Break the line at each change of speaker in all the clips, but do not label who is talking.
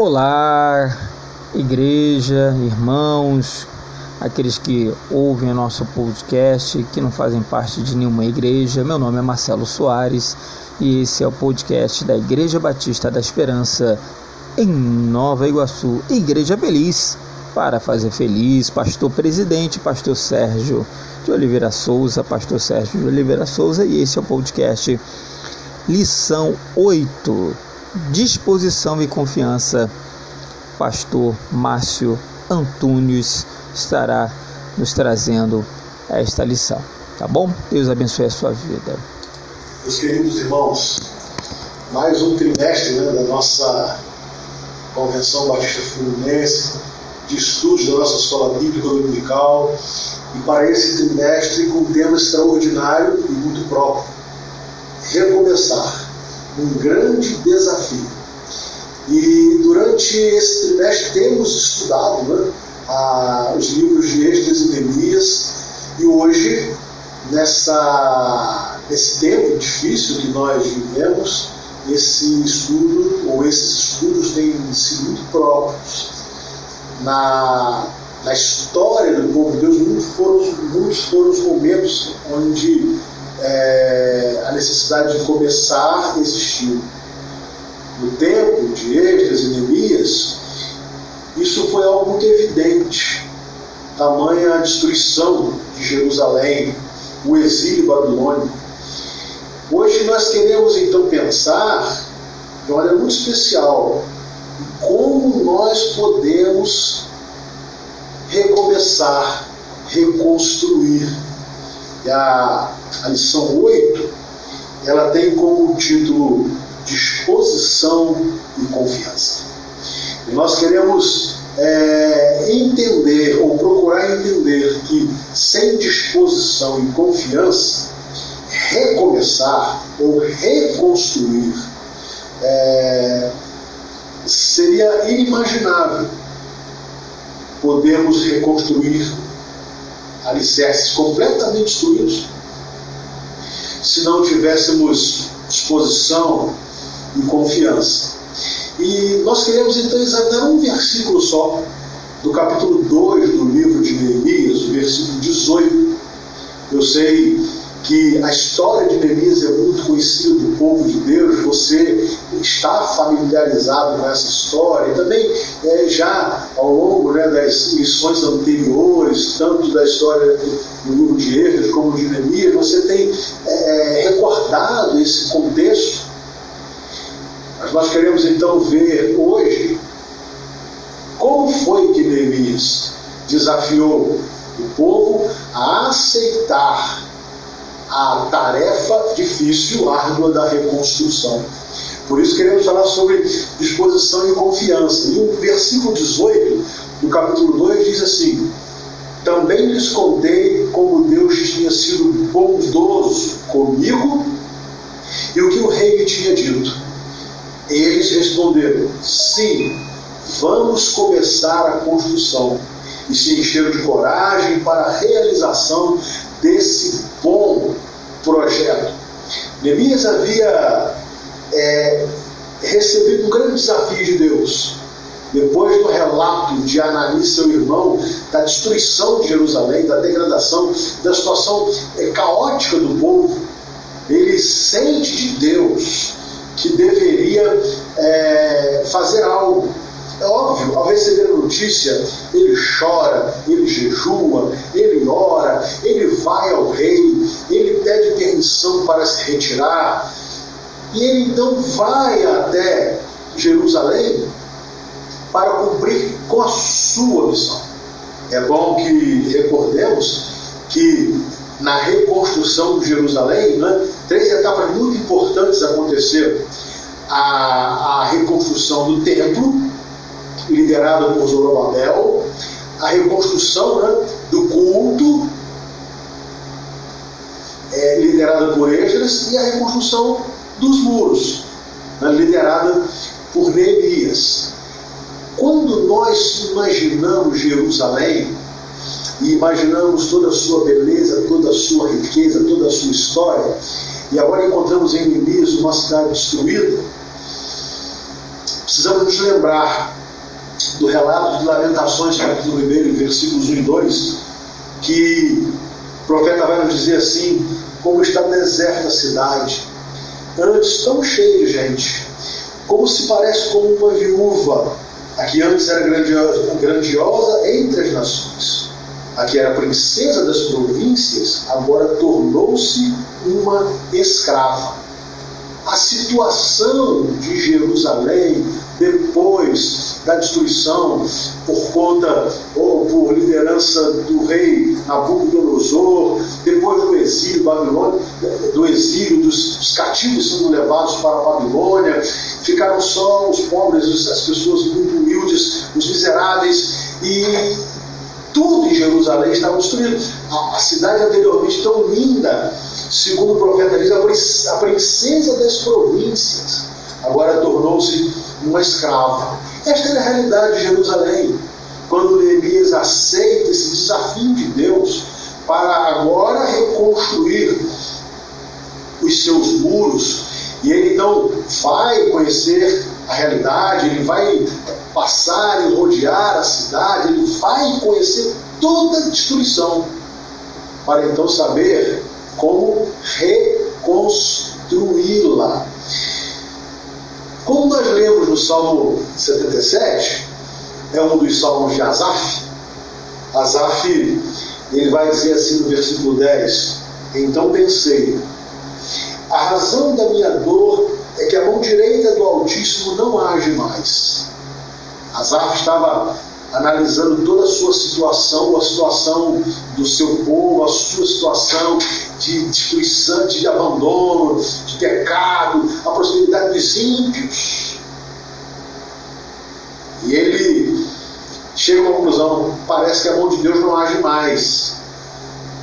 Olá, igreja, irmãos, aqueles que ouvem o nosso podcast, que não fazem parte de nenhuma igreja. Meu nome é Marcelo Soares e esse é o podcast da Igreja Batista da Esperança em Nova Iguaçu, Igreja Feliz, para fazer feliz, pastor presidente, pastor Sérgio de Oliveira Souza, pastor Sérgio de Oliveira Souza, e esse é o podcast lição 8 disposição e confiança, pastor Márcio Antunes estará nos trazendo esta lição. Tá bom? Deus abençoe a sua vida.
Meus queridos irmãos, mais um trimestre né, da nossa Convenção Batista Fluminense, de estudos da nossa escola bíblica dominical, e para esse trimestre com um tema extraordinário e muito próprio: recomeçar um grande desafio. E durante esse trimestre temos estudado né, a, os livros de Esdras e Neemias, e hoje, nessa, nesse tempo difícil que nós vivemos, esse estudo, ou esses estudos têm sido muito próprios. Na, na história do povo de Deus, muitos foram, muitos foram os momentos onde é, a necessidade de começar existiu. No tempo de Esdras e Neemias, isso foi algo muito evidente. Tamanha a destruição de Jerusalém, o exílio babilônico. Hoje nós queremos então pensar de uma maneira muito especial como nós podemos recomeçar, reconstruir. E a a lição 8, ela tem como título Disposição e Confiança. E nós queremos é, entender ou procurar entender que sem disposição e confiança, recomeçar ou reconstruir é, seria inimaginável podermos reconstruir alicerces completamente destruídos se não tivéssemos disposição e confiança. E nós queremos então examinar um versículo só, do capítulo 2 do livro de Neemias, o versículo 18. Eu sei que a história de Neemias é muito conhecida do povo de Deus, você está familiarizado com essa história, e também é, já ao longo né, das lições anteriores, tanto da história do livro de Esdras como de Neemias, você tem é, é, recordado esse contexto. Mas nós queremos então ver hoje como foi que Neemias desafiou o povo a aceitar a tarefa difícil, árdua da reconstrução. Por isso queremos falar sobre disposição e confiança. E o versículo 18 do capítulo 2 diz assim: Também lhes contei como Deus tinha sido bondoso comigo e o que o rei me tinha dito. Eles responderam: Sim, vamos começar a construção. E se encheram de coragem para a realização desse bom projeto. Neemias havia é, recebido um grande desafio de Deus. Depois do relato de Anani, seu irmão, da destruição de Jerusalém, da degradação, da situação é, caótica do povo, ele sente de Deus que deveria é, fazer algo é óbvio, ao receber a notícia, ele chora, ele jejua, ele ora, ele vai ao rei, ele pede permissão para se retirar, e ele então vai até Jerusalém para cumprir com a sua missão. É bom que recordemos que na reconstrução de Jerusalém, né, três etapas muito importantes aconteceram. A, a reconstrução do templo, liderada por Zorobabel, a reconstrução né, do culto, é, liderada por Esdras, e a reconstrução dos muros, né, liderada por Neemias. Quando nós imaginamos Jerusalém, e imaginamos toda a sua beleza, toda a sua riqueza, toda a sua história, e agora encontramos em Neemias uma cidade destruída, precisamos nos lembrar do relato de Lamentações, capítulo 1, versículos 1 e 2, que o profeta vai nos dizer assim: como está deserta a cidade, antes tão cheio de gente, como se parece como uma viúva, a que antes era grandiosa, grandiosa entre as nações, a que era princesa das províncias, agora tornou-se uma escrava a situação de Jerusalém depois da destruição por conta ou por liderança do rei Nabucodonosor, depois do exílio babilônico, do exílio dos, dos cativos sendo levados para a Babilônia, ficaram só os pobres, as pessoas muito humildes, os miseráveis e tudo em Jerusalém estava destruído. A, cidade anteriormente tão linda segundo o profeta diz, a princesa das províncias agora tornou-se uma escrava. Esta é a realidade de Jerusalém. Quando Neemias aceita esse desafio de Deus para agora reconstruir os seus muros, e ele então vai conhecer a realidade, ele vai passar e rodear a cidade, ele vai conhecer toda a destruição, para então saber como reconstruí-la. Como nós lemos no Salmo 77, é um dos salmos de Asaf. Asaf, ele vai dizer assim no versículo 10: Então pensei, razão da minha dor é que a mão direita do Altíssimo não age mais. Asaf estava analisando toda a sua situação, a situação do seu povo, a sua situação de destruição, de abandono, de pecado, a possibilidade dos ímpios. E ele chega uma conclusão: parece que a mão de Deus não age mais.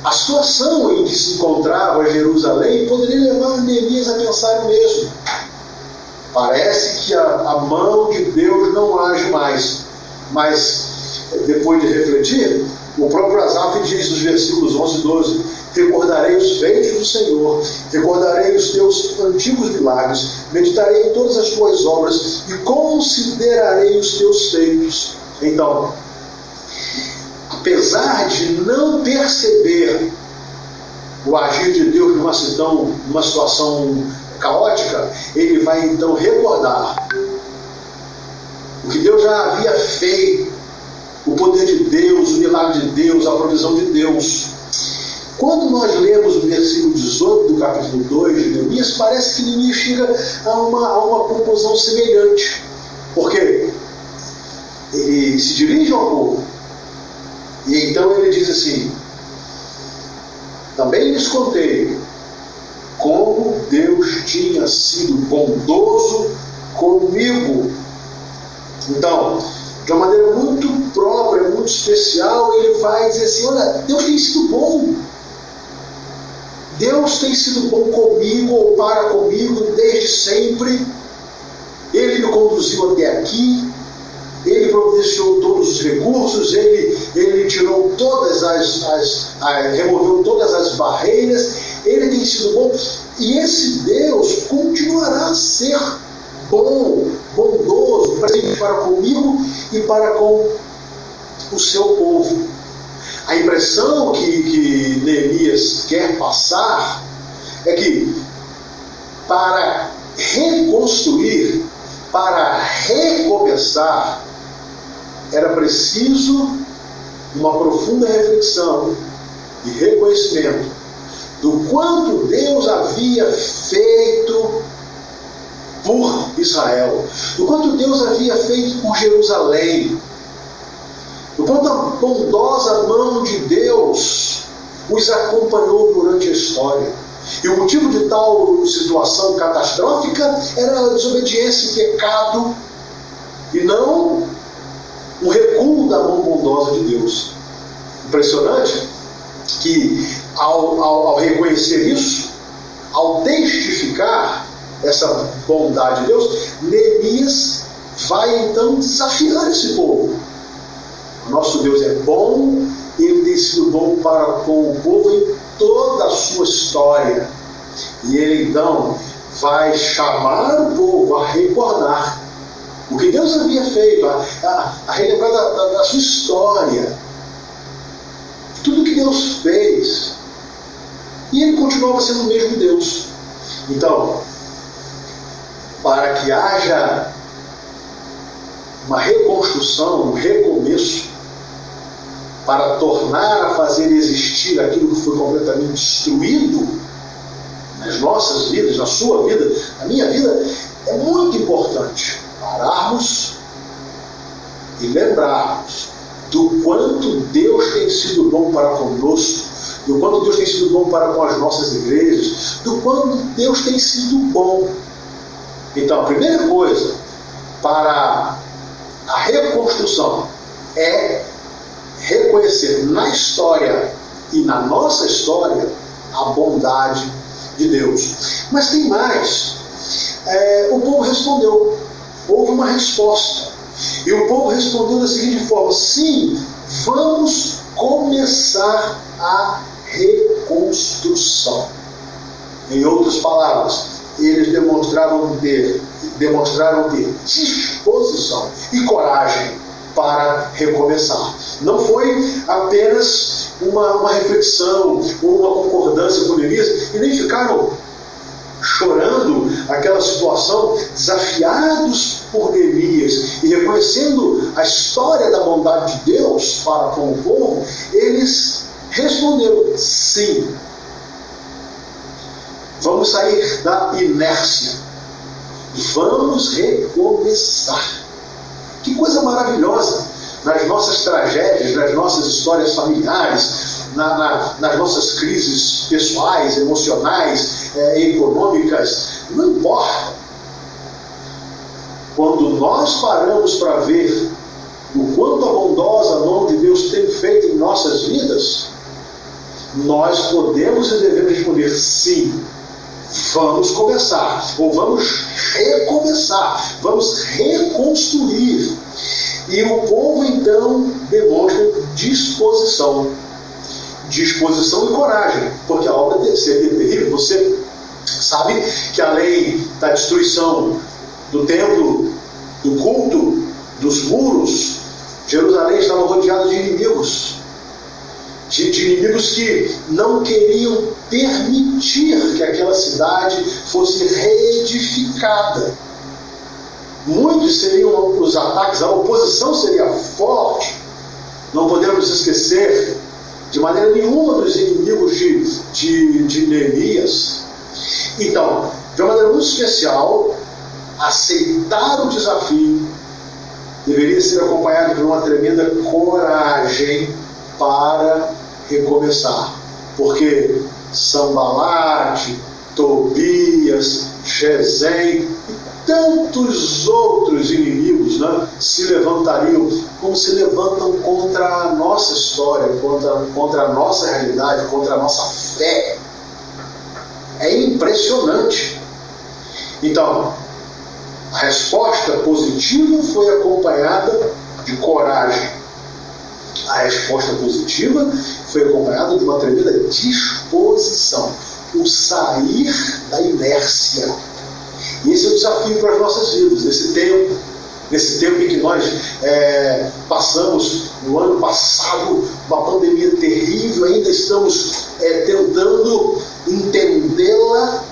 A situação em que se encontrava Jerusalém poderia levar Neemias a pensar mesmo. Parece que a, a mão de Deus não age mais. Mas, depois de refletir, o próprio Asaf diz nos versículos 11 e 12: Recordarei os feitos do Senhor, recordarei os teus antigos milagres, meditarei em todas as tuas obras e considerarei os teus feitos. Então, apesar de não perceber o agir de Deus numa situação, numa situação caótica, ele vai então recordar o que Deus já havia feito, o poder de Deus, o milagre de Deus, a provisão de Deus. Quando nós lemos o versículo 18 do capítulo 2 de Neemias, parece que Neemias chega a uma, a uma conclusão semelhante. Porque ele se dirige ao povo. E então ele diz assim: Também lhes contei como Deus tinha sido bondoso comigo. Então, de uma maneira muito própria, muito especial, ele vai dizer assim: Olha, Deus tem sido bom. Deus tem sido bom comigo ou para comigo desde sempre. Ele me conduziu até aqui. Ele providenciou todos os recursos, ele, ele tirou todas as, as, as, removeu todas as barreiras, ele tem sido bom, e esse Deus continuará a ser bom, bondoso, presente para comigo e para com o seu povo. A impressão que, que Neemias quer passar é que para reconstruir, para recomeçar, era preciso uma profunda reflexão e reconhecimento do quanto Deus havia feito por Israel, do quanto Deus havia feito por Jerusalém, do quanto a bondosa mão de Deus os acompanhou durante a história. E o motivo de tal situação catastrófica era a desobediência e pecado, e não o recuo da mão bondosa de Deus. Impressionante que, ao, ao, ao reconhecer isso, ao testificar essa bondade de Deus, Neemias vai então desafiar esse povo nosso Deus é bom, ele tem sido bom para com o povo em toda a sua história. E ele então vai chamar o povo a recordar o que Deus havia feito, a, a, a relembrar da, da, da sua história, tudo que Deus fez. E ele continuava sendo o mesmo Deus. Então, para que haja uma reconstrução, um recomeço, para tornar a fazer existir aquilo que foi completamente destruído nas nossas vidas, na sua vida, na minha vida, é muito importante pararmos e lembrarmos do quanto Deus tem sido bom para conosco, do quanto Deus tem sido bom para com as nossas igrejas, do quanto Deus tem sido bom. Então, a primeira coisa para a reconstrução é reconhecer na história e na nossa história a bondade de Deus. Mas tem mais. É, o povo respondeu. Houve uma resposta. E o povo respondeu da seguinte forma: sim, vamos começar a reconstrução. Em outras palavras, eles demonstraram ter, demonstraram ter disposição e coragem para recomeçar. Não foi apenas uma, uma reflexão ou uma concordância com Neemias, e nem ficaram chorando aquela situação, desafiados por Neemias e reconhecendo a história da bondade de Deus para com o povo, eles responderam sim. Vamos sair da inércia. Vamos recomeçar. Que coisa maravilhosa! Nas nossas tragédias, nas nossas histórias familiares, na, na, nas nossas crises pessoais, emocionais, é, econômicas, não importa. Quando nós paramos para ver o quanto a bondosa mão de Deus tem feito em nossas vidas, nós podemos e devemos responder sim. Vamos começar, ou vamos recomeçar, vamos reconstruir. E o povo então demonstra disposição disposição e coragem, porque a obra seria terrível. Você sabe que além da destruição do templo, do culto, dos muros, Jerusalém estava rodeada de inimigos. De, de, inimigos que não queriam permitir que aquela cidade fosse reedificada. Muitos seriam os ataques, a oposição seria forte. Não podemos esquecer de maneira nenhuma dos inimigos de, de, de Neemias. Então, de uma maneira muito especial, aceitar o desafio deveria ser acompanhado por uma tremenda coragem para recomeçar. Porque Sambalate, Tobias, Gesem tantos outros inimigos né, se levantariam, como se levantam contra a nossa história, contra, contra a nossa realidade, contra a nossa fé. É impressionante. Então, a resposta positiva foi acompanhada de coragem. A resposta positiva foi acompanhada de uma tremenda disposição. O sair da inércia esse é o desafio para as nossas vidas, nesse tempo, nesse tempo em que nós é, passamos no ano passado uma pandemia terrível, ainda estamos é, tentando entendê-la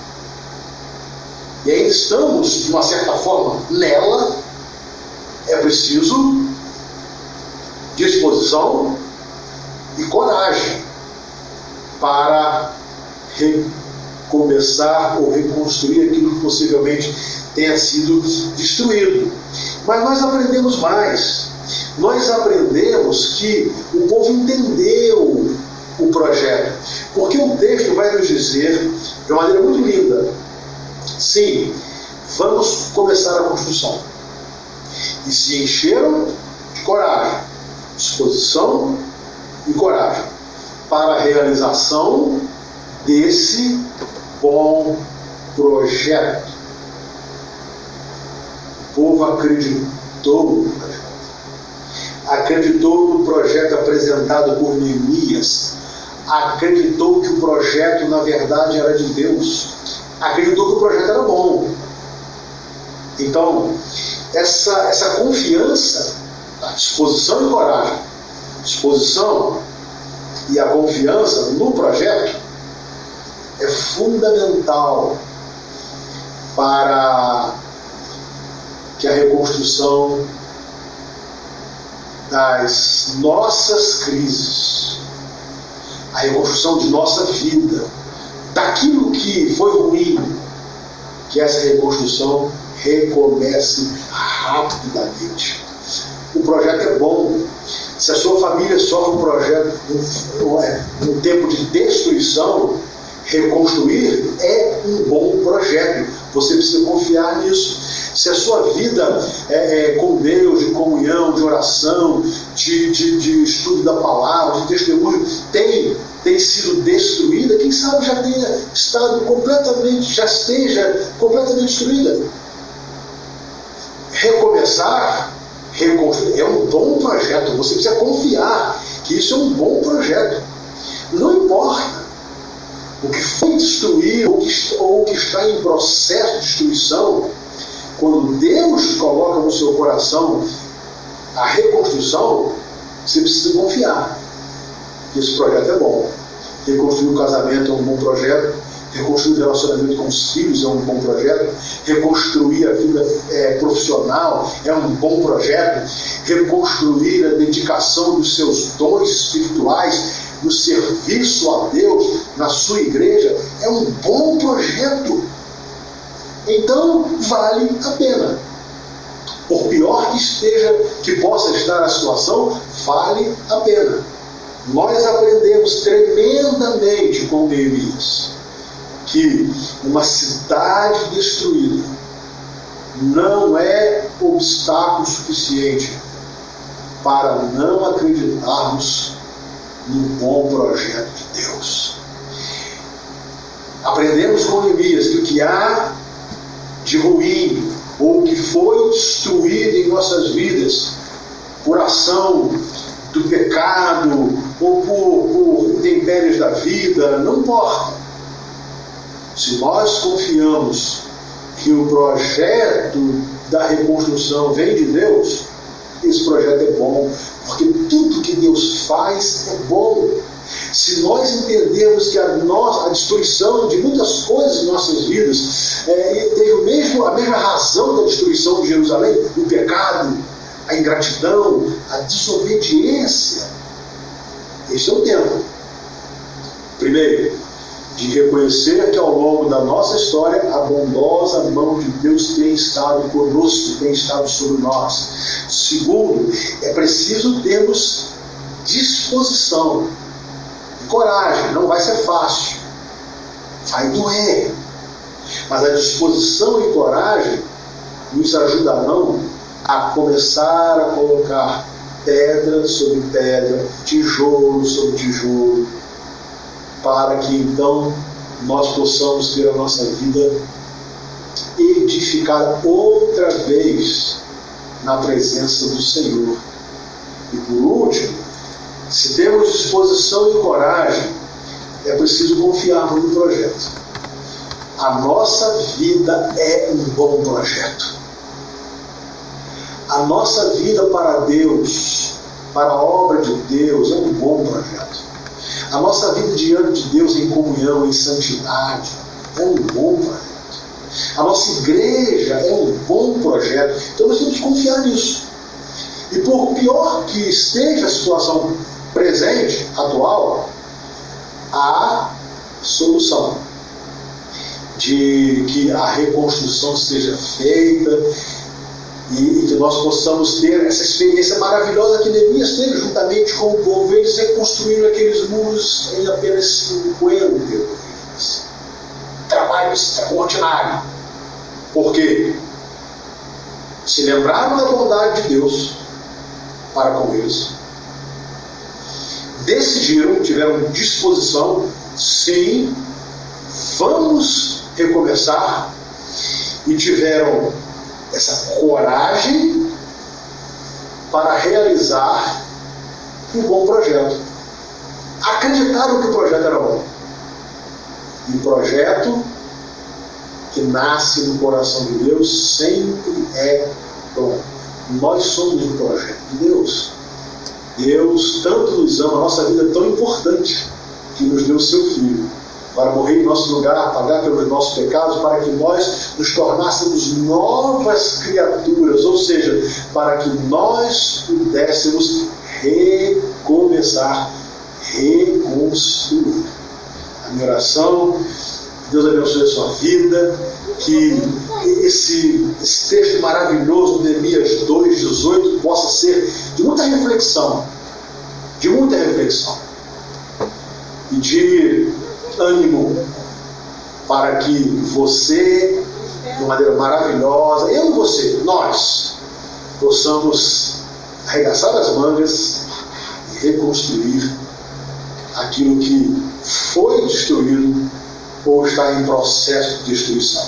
e ainda estamos, de uma certa forma, nela, é preciso disposição e coragem para começar ou reconstruir aquilo que possivelmente tenha sido destruído. Mas nós aprendemos mais. Nós aprendemos que o povo entendeu o projeto. Porque o texto vai nos dizer, de uma maneira muito linda, sim, vamos começar a construção. E se encheram de coragem, disposição e coragem para a realização desse bom projeto. O povo acreditou acreditou no projeto apresentado por Neemias, acreditou que o projeto na verdade era de Deus, acreditou que o projeto era bom. Então, essa, essa confiança, a disposição e coragem, disposição e a confiança no projeto é fundamental para que a reconstrução das nossas crises, a reconstrução de nossa vida, daquilo que foi ruim, que essa reconstrução recomece rapidamente. O projeto é bom. Se a sua família sofre um projeto, um, um tempo de destruição, reconstruir é um bom projeto. Você precisa confiar nisso. Se a sua vida é, é, com Deus, de comunhão, de oração, de, de, de estudo da palavra, de testemunho, tem tem sido destruída, quem sabe já tenha estado completamente, já esteja completamente destruída. Recomeçar, reconstruir, é um bom projeto. Você precisa confiar que isso é um bom projeto. Não importa o que foi destruído ou que, ou que está em processo de destruição, quando Deus coloca no seu coração a reconstrução, você precisa confiar que esse projeto é bom. Reconstruir o casamento é um bom projeto, reconstruir o relacionamento com os filhos é um bom projeto, reconstruir a vida é, profissional é um bom projeto, reconstruir a dedicação dos seus dons espirituais no serviço a Deus na sua igreja é um bom projeto. Então vale a pena. Por pior que esteja, que possa estar a situação, vale a pena nós aprendemos tremendamente com Neemias que uma cidade destruída não é obstáculo suficiente para não acreditarmos no bom projeto de Deus. Aprendemos com Neemias que o que há de ruim ou que foi destruído em nossas vidas por ação do pecado ou por, por intempéries da vida, não importa. Se nós confiamos que o projeto da reconstrução vem de Deus, esse projeto é bom, porque tudo que Deus faz é bom. Se nós entendermos que a, nossa, a destruição de muitas coisas em nossas vidas é, teve o mesmo, a mesma razão da destruição de Jerusalém, o pecado, a ingratidão, a desobediência. Esse é o tempo. Primeiro, de reconhecer que ao longo da nossa história a bondosa mão de Deus tem estado conosco, tem estado sobre nós. Segundo, é preciso termos disposição coragem. Não vai ser fácil, vai doer. Mas a disposição e coragem nos ajudarão a começar a colocar pedra sobre pedra, tijolo sobre tijolo, para que então nós possamos ter a nossa vida edificada outra vez na presença do Senhor. E por último, se temos disposição e coragem, é preciso confiarmos no projeto. A nossa vida é um bom projeto a nossa vida para Deus, para a obra de Deus, é um bom projeto. A nossa vida diante de Deus em comunhão, em santidade, é um bom projeto. A nossa igreja é um bom projeto. Então nós temos que confiar nisso. E por pior que esteja a situação presente, atual, há solução de que a reconstrução seja feita, e, que nós possamos ter essa experiência maravilhosa que Neemias teve juntamente com o povo. Eles reconstruíram aqueles muros em apenas 50 dias. Trabalho extraordinário. Porque se lembraram da bondade de Deus para com eles. Decidiram, tiveram disposição, sim, vamos recomeçar. E tiveram essa coragem para realizar um bom projeto. Acreditaram que o projeto era bom. O projeto que nasce no coração de Deus sempre é Bom, nós somos um projeto de Deus. Deus tanto nos ama, a nossa vida é tão importante que nos deu o seu Filho para morrer em nosso lugar, pagar pelos nossos pecados, para que nós nos tornássemos novas criaturas, ou seja, para que nós pudéssemos recomeçar, reconstruir. A minha oração, Deus abençoe a sua vida, que esse, esse texto maravilhoso, Neemias 2,18, possa ser de muita reflexão, de muita reflexão, e de ânimo para que você, de maneira maravilhosa, eu e você, nós, possamos arregaçar as mangas e reconstruir aquilo que foi destruído ou está em processo de destruição.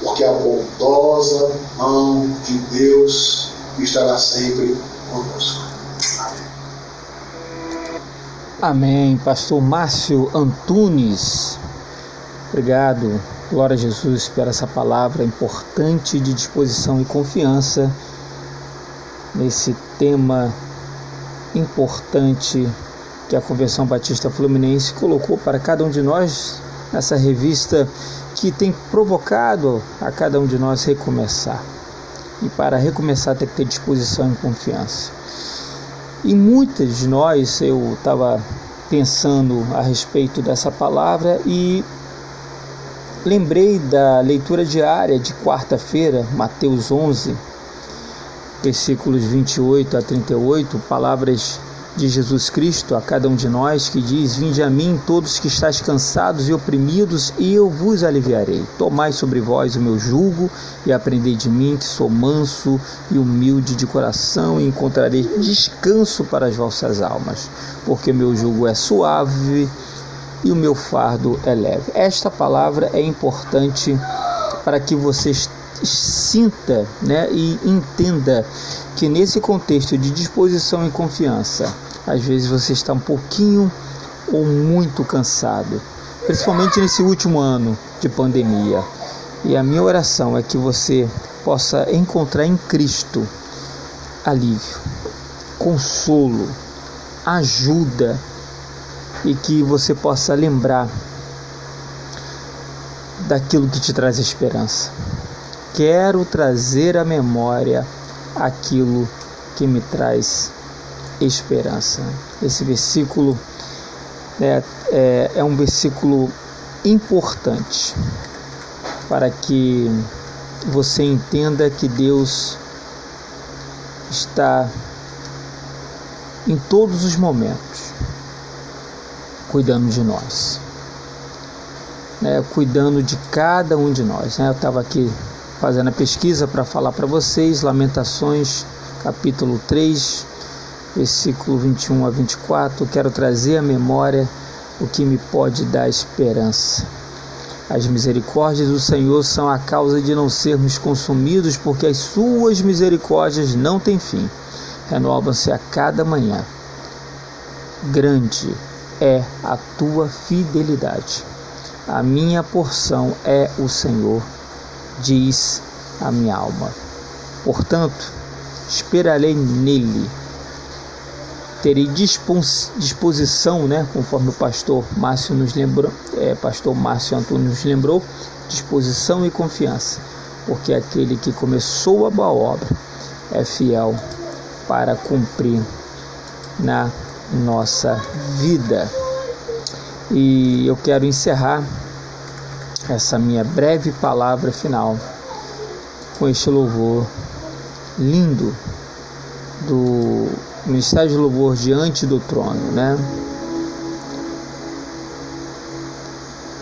Porque a bondosa mão de Deus estará sempre conosco.
Amém. Pastor Márcio Antunes. Obrigado, glória a Jesus, por essa palavra importante de disposição e confiança nesse tema importante que a Convenção Batista Fluminense colocou para cada um de nós nessa revista que tem provocado a cada um de nós recomeçar. E para recomeçar tem que ter disposição e confiança. E muitas de nós, eu estava pensando a respeito dessa palavra e lembrei da leitura diária de quarta-feira, Mateus 11, versículos 28 a 38, palavras de Jesus Cristo a cada um de nós, que diz: Vinde a mim, todos que estáis cansados e oprimidos, e eu vos aliviarei. Tomai sobre vós o meu jugo e aprendei de mim, que sou manso e humilde de coração, e encontrarei descanso para as vossas almas, porque meu jugo é suave e o meu fardo é leve. Esta palavra é importante para que você sinta né, e entenda que nesse contexto de disposição e confiança, às vezes você está um pouquinho ou muito cansado, principalmente nesse último ano de pandemia. E a minha oração é que você possa encontrar em Cristo alívio, consolo, ajuda e que você possa lembrar daquilo que te traz esperança. Quero trazer à memória aquilo que me traz esperança. Esse versículo é, é, é um versículo importante para que você entenda que Deus está em todos os momentos cuidando de nós, né? cuidando de cada um de nós. Né? Eu estava aqui fazendo a pesquisa para falar para vocês, Lamentações, capítulo 3, versículo 21 a 24, quero trazer à memória o que me pode dar esperança. As misericórdias do Senhor são a causa de não sermos consumidos, porque as suas misericórdias não têm fim. Renovam-se a cada manhã. Grande é a tua fidelidade. A minha porção é o Senhor, diz a minha alma. Portanto, esperarei nele terei disposição, né, conforme o pastor Márcio nos lembrou, é, pastor Márcio Antônio nos lembrou, disposição e confiança, porque aquele que começou a boa obra é fiel para cumprir na nossa vida. E eu quero encerrar essa minha breve palavra final com este louvor lindo do Ministério de Louvor diante do trono, né?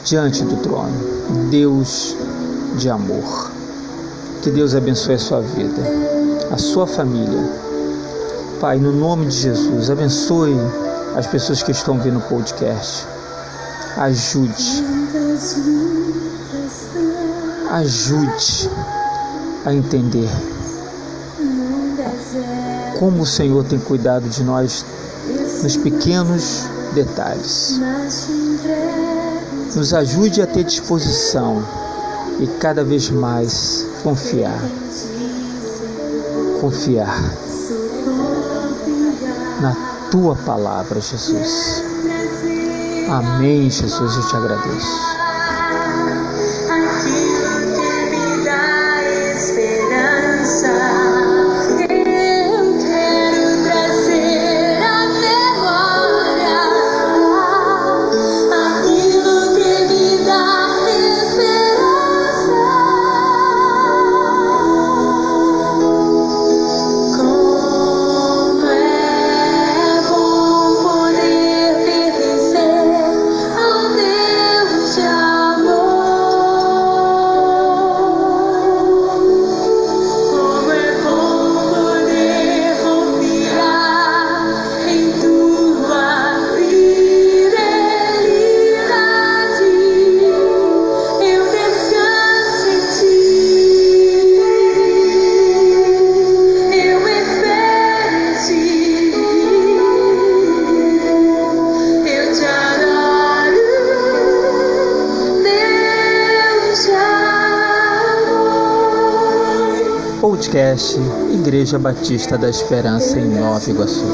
Diante do trono, Deus de amor. Que Deus abençoe a sua vida, a sua família. Pai, no nome de Jesus, abençoe as pessoas que estão vendo o podcast. Ajude. Ajude a entender como o Senhor tem cuidado de nós nos pequenos detalhes. Nos ajude a ter disposição e cada vez mais confiar.
confiar na tua palavra, Jesus. Amém, Jesus, eu te agradeço. Podcast Igreja Batista da Esperança em Nova Iguaçu.